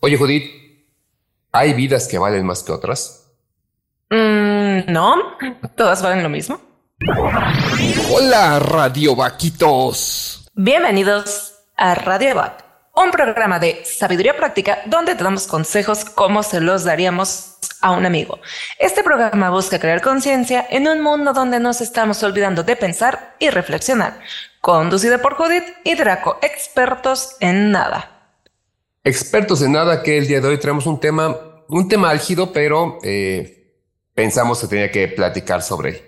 Oye, Judith, ¿hay vidas que valen más que otras? Mm, no, todas valen lo mismo. Hola, Radio Vaquitos. Bienvenidos a Radio Vac, un programa de sabiduría práctica donde te damos consejos como se los daríamos a un amigo. Este programa busca crear conciencia en un mundo donde nos estamos olvidando de pensar y reflexionar. Conducido por Judith y Draco, expertos en nada expertos en nada que el día de hoy traemos un tema, un tema álgido, pero eh, pensamos que tenía que platicar sobre él.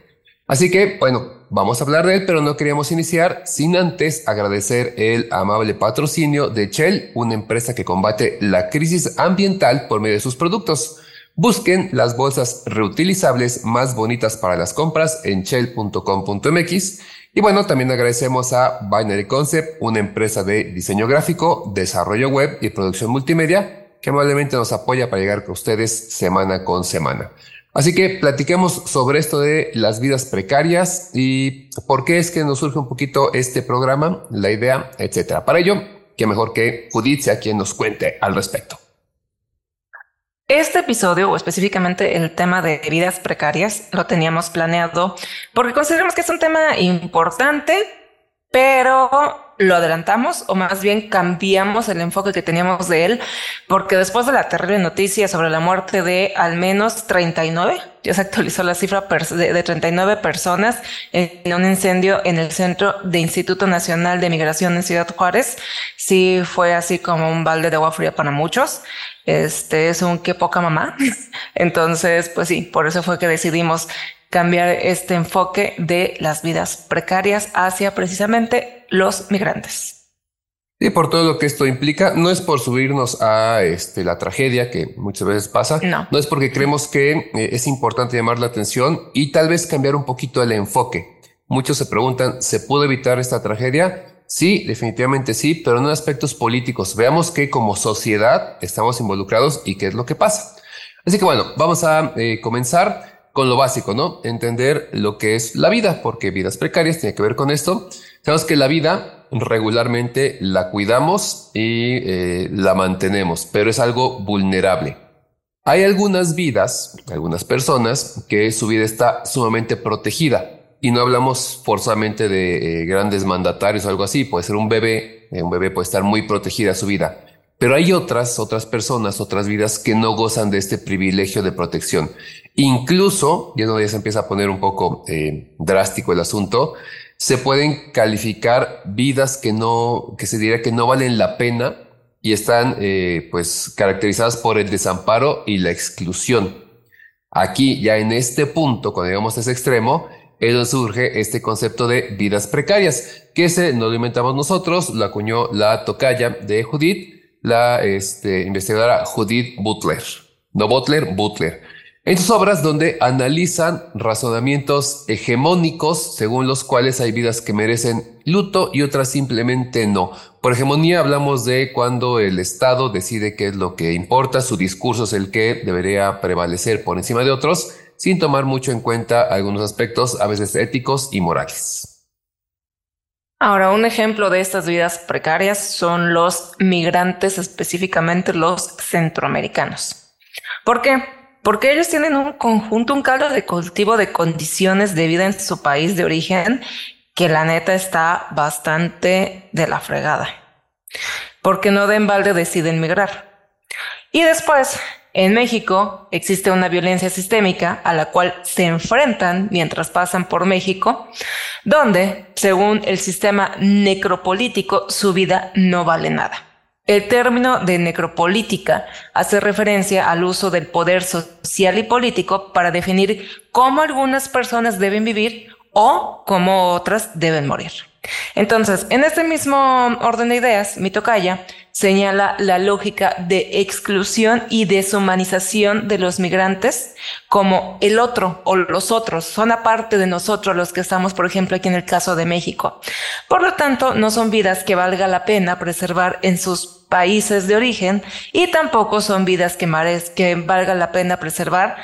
Así que, bueno, vamos a hablar de él, pero no queríamos iniciar sin antes agradecer el amable patrocinio de Shell, una empresa que combate la crisis ambiental por medio de sus productos. Busquen las bolsas reutilizables más bonitas para las compras en shell.com.mx y bueno, también agradecemos a Binary Concept, una empresa de diseño gráfico, desarrollo web y producción multimedia que amablemente nos apoya para llegar con ustedes semana con semana. Así que platiquemos sobre esto de las vidas precarias y por qué es que nos surge un poquito este programa, la idea, etcétera. Para ello, qué mejor que Judith sea quien nos cuente al respecto. Este episodio, o específicamente el tema de vidas precarias, lo teníamos planeado porque consideramos que es un tema importante, pero lo adelantamos o más bien cambiamos el enfoque que teníamos de él, porque después de la terrible noticia sobre la muerte de al menos 39, ya se actualizó la cifra de 39 personas en un incendio en el centro de Instituto Nacional de Migración en Ciudad Juárez, sí fue así como un balde de agua fría para muchos. Este es un qué poca mamá. Entonces, pues sí, por eso fue que decidimos cambiar este enfoque de las vidas precarias hacia precisamente los migrantes. Y por todo lo que esto implica, no es por subirnos a este, la tragedia que muchas veces pasa, no, no es porque creemos que eh, es importante llamar la atención y tal vez cambiar un poquito el enfoque. Muchos se preguntan, ¿se pudo evitar esta tragedia? Sí, definitivamente sí, pero no en aspectos políticos. Veamos que como sociedad estamos involucrados y qué es lo que pasa. Así que bueno, vamos a eh, comenzar con lo básico, ¿no? Entender lo que es la vida, porque vidas precarias tiene que ver con esto. Sabemos que la vida regularmente la cuidamos y eh, la mantenemos, pero es algo vulnerable. Hay algunas vidas, algunas personas que su vida está sumamente protegida y no hablamos forzosamente de eh, grandes mandatarios o algo así, puede ser un bebé, eh, un bebé puede estar muy protegida su vida. Pero hay otras, otras personas, otras vidas que no gozan de este privilegio de protección. Incluso, ya no ya se empieza a poner un poco eh, drástico el asunto, se pueden calificar vidas que no, que se diría que no valen la pena y están pues caracterizadas por el desamparo y la exclusión. Aquí, ya en este punto, cuando llegamos a ese extremo, es donde surge este concepto de vidas precarias, que se no lo inventamos nosotros, lo acuñó la tocaya de Judith, la este, investigadora Judith Butler. No Butler, Butler. En sus obras donde analizan razonamientos hegemónicos según los cuales hay vidas que merecen luto y otras simplemente no. Por hegemonía hablamos de cuando el Estado decide qué es lo que importa, su discurso es el que debería prevalecer por encima de otros sin tomar mucho en cuenta algunos aspectos a veces éticos y morales. Ahora, un ejemplo de estas vidas precarias son los migrantes, específicamente los centroamericanos. ¿Por qué? Porque ellos tienen un conjunto, un caldo de cultivo de condiciones de vida en su país de origen que la neta está bastante de la fregada. Porque no de embalde deciden migrar. Y después en México existe una violencia sistémica a la cual se enfrentan mientras pasan por México, donde, según el sistema necropolítico, su vida no vale nada. El término de necropolítica hace referencia al uso del poder social y político para definir cómo algunas personas deben vivir o cómo otras deben morir. Entonces, en este mismo orden de ideas, mi tocaya señala la lógica de exclusión y deshumanización de los migrantes como el otro o los otros son aparte de nosotros los que estamos, por ejemplo, aquí en el caso de México. Por lo tanto, no son vidas que valga la pena preservar en sus países de origen y tampoco son vidas que, que valga la pena preservar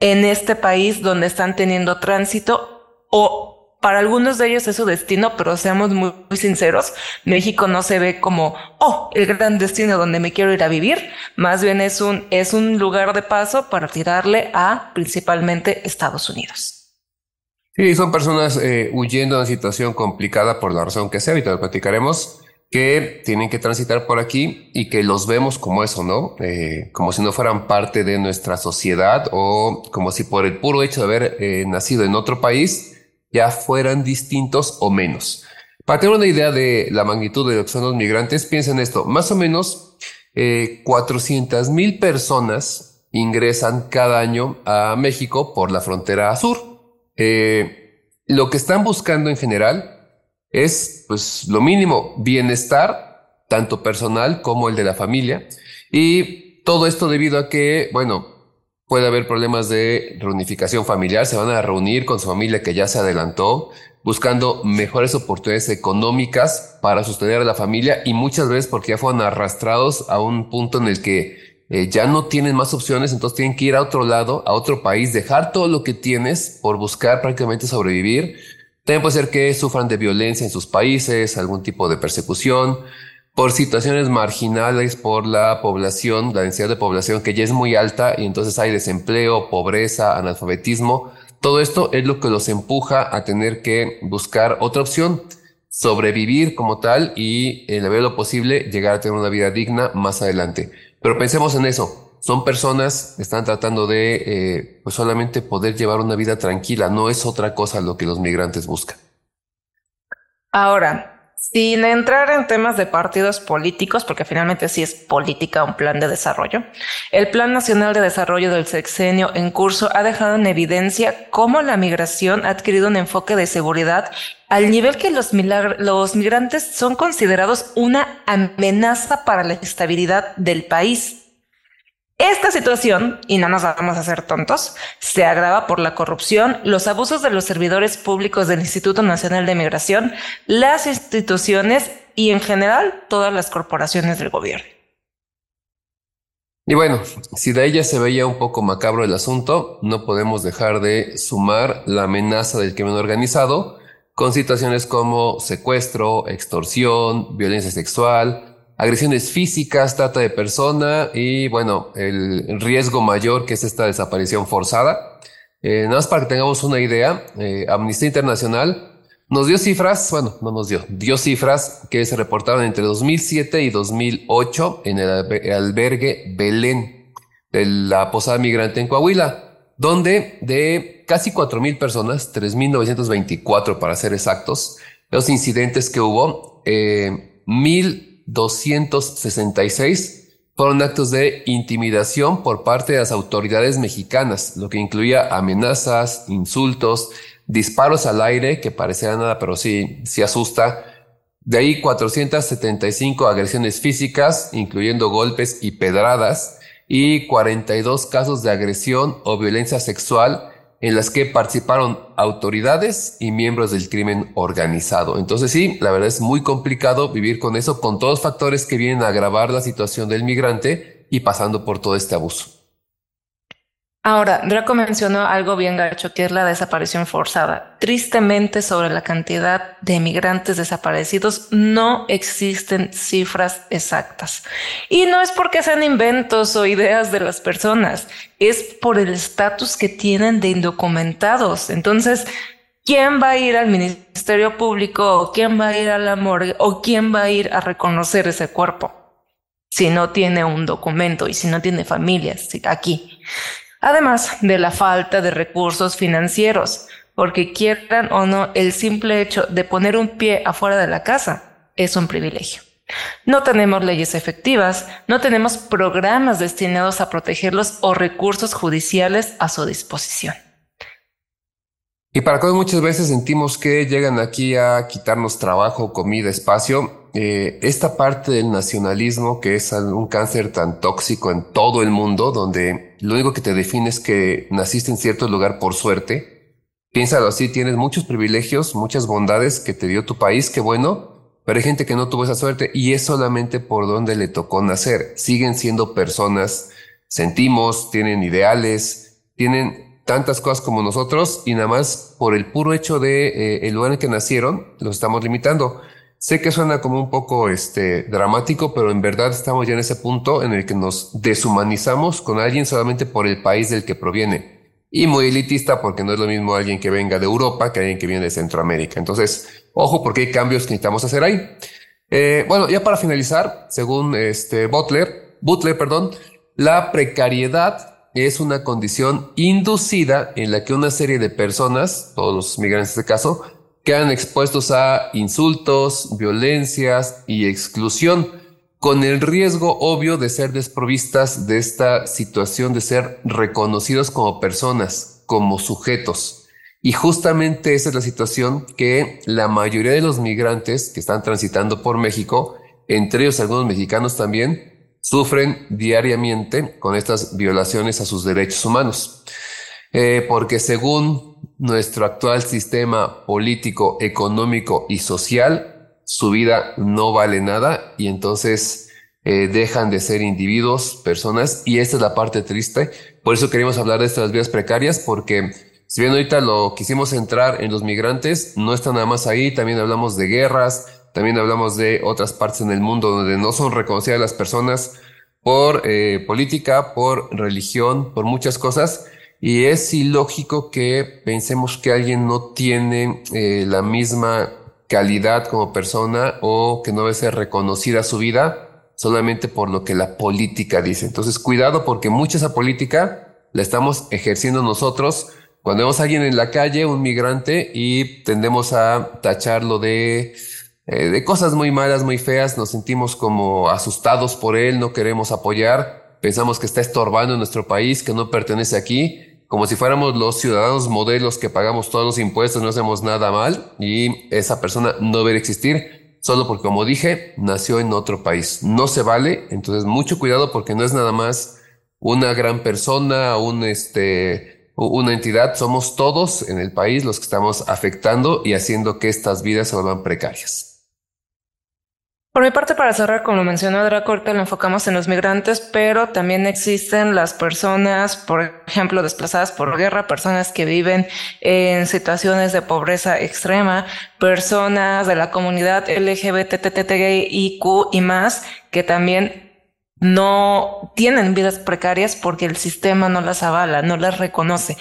en este país donde están teniendo tránsito o para algunos de ellos es su destino, pero seamos muy, sinceros, México no se ve como, oh, el gran destino donde me quiero ir a vivir, más bien es un, es un lugar de paso para tirarle a principalmente Estados Unidos. Sí, son personas eh, huyendo de una situación complicada por la razón que sea, ahorita lo platicaremos, que tienen que transitar por aquí y que los vemos como eso, ¿no? Eh, como si no fueran parte de nuestra sociedad o como si por el puro hecho de haber eh, nacido en otro país ya fueran distintos o menos. Para tener una idea de la magnitud de lo que son los migrantes, piensen esto, más o menos eh, 400 mil personas ingresan cada año a México por la frontera sur. Eh, lo que están buscando en general es pues lo mínimo, bienestar, tanto personal como el de la familia. Y todo esto debido a que, bueno, puede haber problemas de reunificación familiar, se van a reunir con su familia que ya se adelantó, buscando mejores oportunidades económicas para sostener a la familia y muchas veces porque ya fueron arrastrados a un punto en el que eh, ya no tienen más opciones, entonces tienen que ir a otro lado, a otro país, dejar todo lo que tienes por buscar prácticamente sobrevivir. También puede ser que sufran de violencia en sus países, algún tipo de persecución, por situaciones marginales, por la población, la densidad de población que ya es muy alta y entonces hay desempleo, pobreza, analfabetismo. Todo esto es lo que los empuja a tener que buscar otra opción, sobrevivir como tal y en la medida de lo posible llegar a tener una vida digna más adelante. Pero pensemos en eso son personas que están tratando de eh, pues solamente poder llevar una vida tranquila, no es otra cosa lo que los migrantes buscan. Ahora, sin entrar en temas de partidos políticos, porque finalmente sí es política un plan de desarrollo, el Plan Nacional de Desarrollo del Sexenio en curso ha dejado en evidencia cómo la migración ha adquirido un enfoque de seguridad al nivel que los, los migrantes son considerados una amenaza para la estabilidad del país. Esta situación, y no nos vamos a hacer tontos, se agrava por la corrupción, los abusos de los servidores públicos del Instituto Nacional de Migración, las instituciones y en general todas las corporaciones del gobierno. Y bueno, si de ella se veía un poco macabro el asunto, no podemos dejar de sumar la amenaza del crimen organizado con situaciones como secuestro, extorsión, violencia sexual, agresiones físicas, trata de persona y bueno, el riesgo mayor que es esta desaparición forzada. Eh, nada más para que tengamos una idea, eh, Amnistía Internacional nos dio cifras, bueno, no nos dio, dio cifras que se reportaron entre 2007 y 2008 en el albergue Belén de la Posada Migrante en Coahuila, donde de casi 4.000 personas, 3.924 para ser exactos, los incidentes que hubo, eh, mil 266 fueron actos de intimidación por parte de las autoridades mexicanas, lo que incluía amenazas, insultos, disparos al aire, que parecían nada, pero sí, sí asusta. De ahí 475 agresiones físicas, incluyendo golpes y pedradas, y 42 casos de agresión o violencia sexual en las que participaron autoridades y miembros del crimen organizado. Entonces sí, la verdad es muy complicado vivir con eso, con todos los factores que vienen a agravar la situación del migrante y pasando por todo este abuso. Ahora, Draco mencionó algo bien gacho, que es la desaparición forzada. Tristemente, sobre la cantidad de migrantes desaparecidos, no existen cifras exactas. Y no es porque sean inventos o ideas de las personas, es por el estatus que tienen de indocumentados. Entonces, ¿quién va a ir al Ministerio Público quién va a ir a la morgue o quién va a ir a reconocer ese cuerpo? Si no tiene un documento y si no tiene familias aquí además de la falta de recursos financieros, porque quieran o no, el simple hecho de poner un pie afuera de la casa es un privilegio. No tenemos leyes efectivas, no tenemos programas destinados a protegerlos o recursos judiciales a su disposición. Y para que muchas veces sentimos que llegan aquí a quitarnos trabajo, comida, espacio, eh, esta parte del nacionalismo, que es un cáncer tan tóxico en todo el mundo, donde lo único que te define es que naciste en cierto lugar por suerte, piénsalo así, tienes muchos privilegios, muchas bondades que te dio tu país, qué bueno, pero hay gente que no tuvo esa suerte y es solamente por donde le tocó nacer. Siguen siendo personas, sentimos, tienen ideales, tienen tantas cosas como nosotros y nada más por el puro hecho de eh, el lugar en que nacieron, los estamos limitando. Sé que suena como un poco este, dramático, pero en verdad estamos ya en ese punto en el que nos deshumanizamos con alguien solamente por el país del que proviene. Y muy elitista porque no es lo mismo alguien que venga de Europa que alguien que viene de Centroamérica. Entonces, ojo porque hay cambios que necesitamos hacer ahí. Eh, bueno, ya para finalizar, según este Butler, Butler, perdón, la precariedad es una condición inducida en la que una serie de personas, todos los migrantes de este caso, quedan expuestos a insultos, violencias y exclusión, con el riesgo obvio de ser desprovistas de esta situación de ser reconocidos como personas, como sujetos. Y justamente esa es la situación que la mayoría de los migrantes que están transitando por México, entre ellos algunos mexicanos también, sufren diariamente con estas violaciones a sus derechos humanos. Eh, porque según nuestro actual sistema político, económico y social, su vida no vale nada y entonces eh, dejan de ser individuos, personas, y esta es la parte triste. Por eso queríamos hablar de estas vidas precarias, porque si bien ahorita lo quisimos entrar en los migrantes, no está nada más ahí, también hablamos de guerras, también hablamos de otras partes en el mundo donde no son reconocidas las personas por eh, política, por religión, por muchas cosas. Y es ilógico que pensemos que alguien no tiene eh, la misma calidad como persona o que no debe ser reconocida su vida solamente por lo que la política dice. Entonces, cuidado porque mucha esa política la estamos ejerciendo nosotros cuando vemos a alguien en la calle, un migrante, y tendemos a tacharlo de, eh, de cosas muy malas, muy feas, nos sentimos como asustados por él, no queremos apoyar, pensamos que está estorbando en nuestro país, que no pertenece aquí, como si fuéramos los ciudadanos modelos que pagamos todos los impuestos, no hacemos nada mal y esa persona no debe existir solo porque, como dije, nació en otro país. No se vale, entonces mucho cuidado porque no es nada más una gran persona, un este, una entidad, somos todos en el país los que estamos afectando y haciendo que estas vidas se vuelvan precarias. Por mi parte, para cerrar, como lo mencionó Draco, lo enfocamos en los migrantes, pero también existen las personas, por ejemplo, desplazadas por guerra, personas que viven en situaciones de pobreza extrema, personas de la comunidad LGBTTTIQ y más, que también no tienen vidas precarias porque el sistema no las avala, no las reconoce.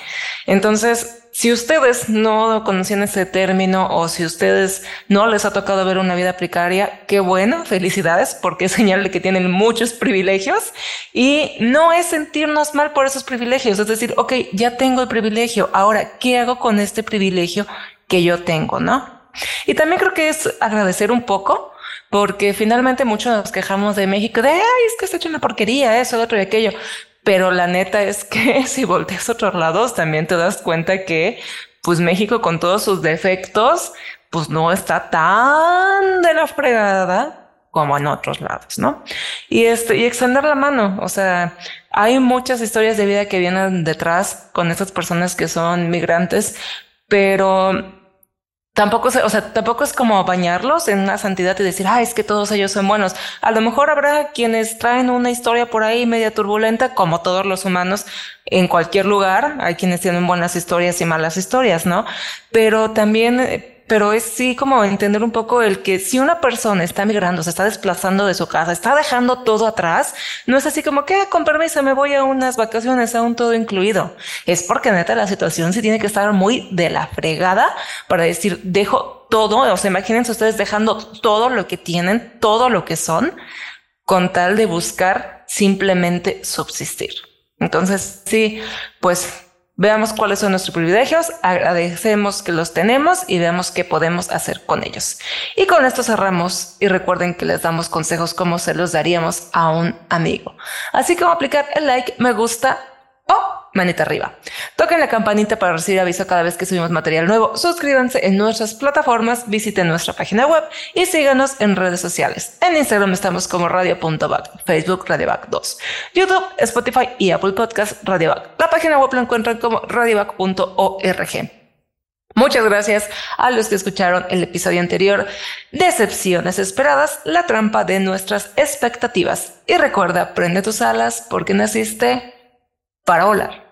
Entonces, si ustedes no conocían ese término o si ustedes no les ha tocado ver una vida precaria, qué bueno, felicidades, porque es señal de que tienen muchos privilegios y no es sentirnos mal por esos privilegios, es decir, ok, ya tengo el privilegio, ahora, ¿qué hago con este privilegio que yo tengo, no? Y también creo que es agradecer un poco, porque finalmente muchos nos quejamos de México de, ay, es que está hecho una porquería, eso, otro y aquello. Pero la neta es que si volteas a otros lados, también te das cuenta que, pues México con todos sus defectos, pues no está tan de la fregada como en otros lados, ¿no? Y este, y extender la mano, o sea, hay muchas historias de vida que vienen detrás con estas personas que son migrantes, pero Tampoco, o sea, tampoco es como bañarlos en una santidad y decir, ah, es que todos ellos son buenos. A lo mejor habrá quienes traen una historia por ahí media turbulenta, como todos los humanos en cualquier lugar. Hay quienes tienen buenas historias y malas historias, ¿no? Pero también eh, pero es sí como entender un poco el que si una persona está migrando, se está desplazando de su casa, está dejando todo atrás, no es así como que ah, con permiso me voy a unas vacaciones, a un todo incluido. Es porque neta la situación sí tiene que estar muy de la fregada para decir, dejo todo, o sea, imagínense ustedes dejando todo lo que tienen, todo lo que son, con tal de buscar simplemente subsistir. Entonces, sí, pues Veamos cuáles son nuestros privilegios, agradecemos que los tenemos y veamos qué podemos hacer con ellos. Y con esto cerramos y recuerden que les damos consejos como se los daríamos a un amigo. Así como aplicar el like, me gusta manita arriba. Toquen la campanita para recibir aviso cada vez que subimos material nuevo. Suscríbanse en nuestras plataformas, visiten nuestra página web y síganos en redes sociales. En Instagram estamos como radio.back, Facebook radioback 2, YouTube, Spotify y Apple Podcast radioback. La página web la encuentran como radioback.org. Muchas gracias a los que escucharon el episodio anterior, Decepciones esperadas, la trampa de nuestras expectativas. Y recuerda, prende tus alas porque naciste para volar.